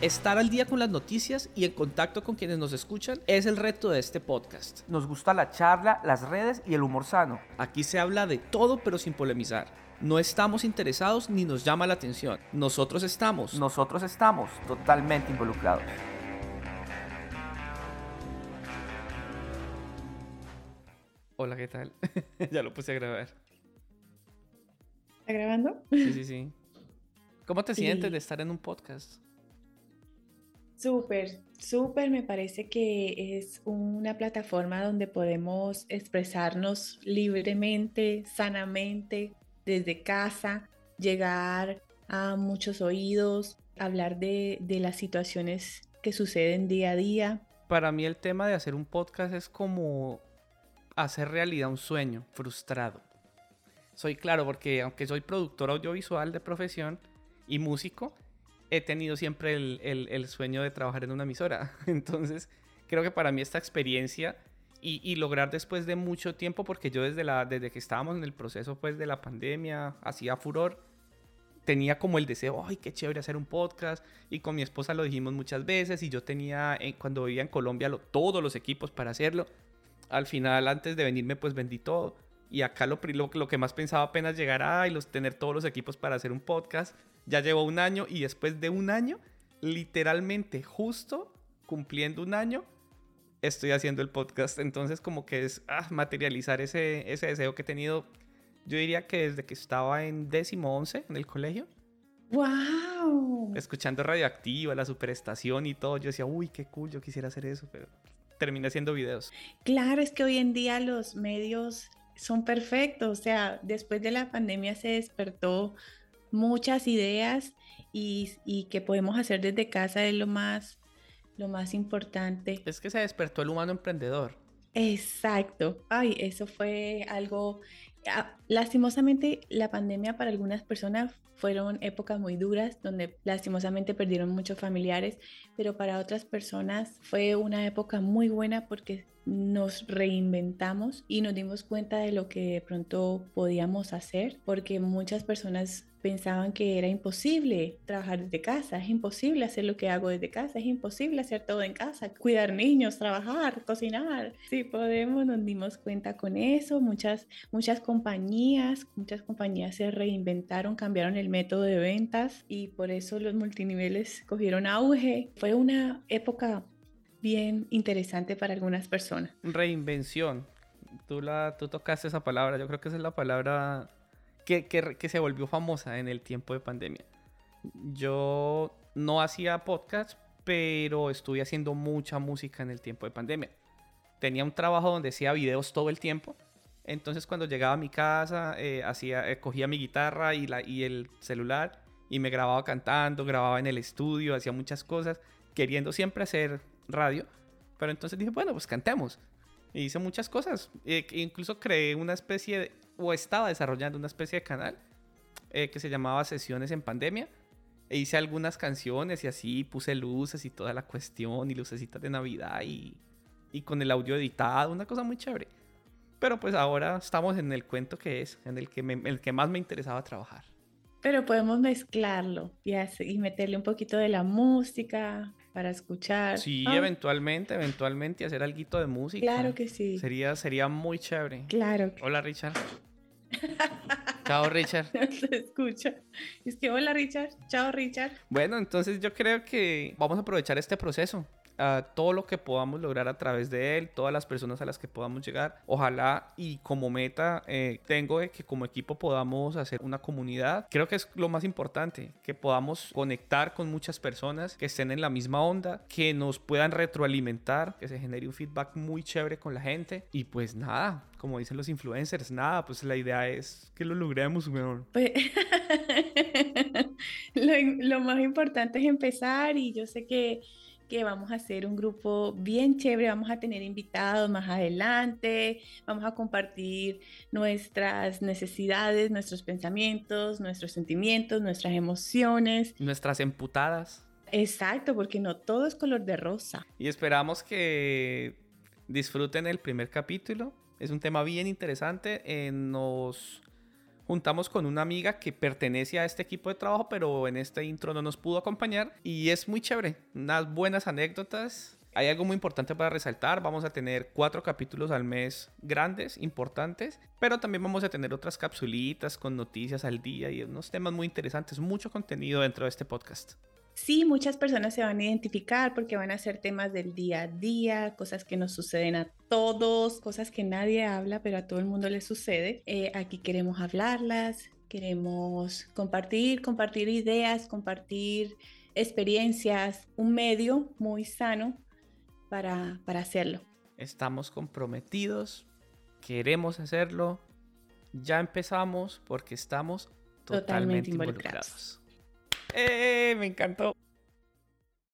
Estar al día con las noticias y en contacto con quienes nos escuchan es el reto de este podcast. Nos gusta la charla, las redes y el humor sano. Aquí se habla de todo pero sin polemizar. No estamos interesados ni nos llama la atención. Nosotros estamos. Nosotros estamos totalmente involucrados. Hola, ¿qué tal? ya lo puse a grabar. ¿Está grabando? Sí, sí, sí. ¿Cómo te sientes de estar en un podcast? Súper, súper, me parece que es una plataforma donde podemos expresarnos libremente, sanamente, desde casa, llegar a muchos oídos, hablar de, de las situaciones que suceden día a día. Para mí el tema de hacer un podcast es como hacer realidad un sueño frustrado. Soy claro porque aunque soy productor audiovisual de profesión y músico, he tenido siempre el, sueño de trabajar en una emisora. Entonces, creo que para mí esta experiencia y, lograr después de mucho tiempo, porque yo desde, la, desde que estábamos en el proceso pues, de la pandemia, hacía furor, tenía como el deseo, ay, qué chévere hacer un podcast. Y con mi esposa lo dijimos muchas veces. Y yo tenía, eh, cuando vivía en Colombia, todos los equipos para hacerlo. Al final, antes de venirme, pues vendí todo. Y acá lo, lo, lo que más pensaba apenas llegar a y los, tener todos los equipos para hacer un podcast. Ya llevo un año y después de un año, literalmente justo cumpliendo un año, estoy haciendo el podcast. Entonces como que es ah, materializar ese, ese deseo que he tenido, yo diría que desde que estaba en décimo once en el colegio. ¡Wow! Escuchando Radioactiva, la superestación y todo, yo decía, uy, qué cool, yo quisiera hacer eso, pero terminé haciendo videos. Claro, es que hoy en día los medios son perfectos, o sea, después de la pandemia se despertó muchas ideas y, y, que podemos hacer desde casa es lo más, lo más importante. Es que se despertó el humano emprendedor. Exacto. Ay, eso fue algo... Ah, lastimosamente, la pandemia para algunas personas fueron épocas muy duras, donde lastimosamente perdieron muchos familiares, pero para otras personas fue una época muy buena porque nos reinventamos y nos dimos cuenta de lo que de pronto podíamos hacer, porque muchas personas pensaban que era imposible trabajar desde casa, es imposible hacer lo que hago desde casa, es imposible hacer todo en casa, cuidar niños, trabajar, cocinar. Si podemos, nos dimos cuenta con eso, muchas, muchas compañías, muchas compañías se reinventaron, cambiaron el método de ventas y por eso los multiniveles cogieron auge. Fue una época bien interesante para algunas personas. Reinvención. Tú, la, tú tocaste esa palabra, yo creo que esa es la palabra que, que, se volvió famosa en el tiempo de pandemia. Yo no hacía podcast, pero estuve haciendo mucha música en el tiempo de pandemia. Tenía un trabajo donde hacía videos todo el tiempo. Entonces cuando llegaba a mi casa, eh, hacía, eh, cogía mi guitarra y, la, y el celular y me grababa cantando, grababa en el estudio, hacía muchas cosas, queriendo siempre hacer radio. Pero entonces dije, bueno, pues cantemos. Y hice muchas cosas. E incluso creé una especie o estaba desarrollando una especie de canal eh, que se llamaba Sesiones en Pandemia. E hice algunas canciones y así puse luces y toda la cuestión y lucecitas de Navidad y, y con el audio editado, una cosa muy chévere. Pero pues ahora estamos en el cuento que es, en el que, el que más me interesaba trabajar. Pero podemos mezclarlo y, y meterle un poquito de la música, para escuchar. Sí, eventualmente, eventualmente hacer algo de música. Claro que sí. Sería, sería muy chévere. Claro. Hola, Richard. Chao, Richard. Se escucha. Es que hola, Richard. Chao, Richard. Bueno, entonces yo creo que vamos a aprovechar este proceso todo lo que podamos lograr a través de él, todas las personas a las que podamos llegar. Ojalá y como meta eh, tengo que como equipo podamos hacer una comunidad. Creo que es lo más importante, que podamos conectar con muchas personas que estén en la misma onda, que nos puedan retroalimentar, que se genere un feedback muy chévere con la gente. Y pues nada, como dicen los influencers, nada, pues la idea es que lo logremos, weón. Pues, lo, lo más importante es empezar y yo sé que que vamos a hacer un grupo bien chévere, vamos a tener invitados más adelante, vamos a compartir nuestras necesidades, nuestros pensamientos, nuestros sentimientos, nuestras emociones. Nuestras emputadas. Exacto, porque no todo es color de rosa. Y esperamos que disfruten el primer capítulo. Es un tema bien interesante. Eh, nos juntamos con una amiga que pertenece a este equipo de trabajo, pero en este intro no nos pudo acompañar y es muy chévere, unas buenas anécdotas. Hay algo muy importante para resaltar, vamos a tener cuatro capítulos al mes grandes, importantes, pero también vamos a tener otras capsulitas con noticias al día y unos temas muy interesantes, mucho contenido dentro de este podcast. Sí, muchas personas se van a identificar porque van a ser temas del día a día, cosas que nos suceden a todos, cosas que nadie habla, pero a todo el mundo le sucede. Eh, aquí queremos hablarlas, queremos compartir, compartir ideas, compartir experiencias, un medio muy sano para, para hacerlo. Estamos comprometidos, queremos hacerlo, ya empezamos porque estamos totalmente, involucrados. ¡Eh! Me encantó.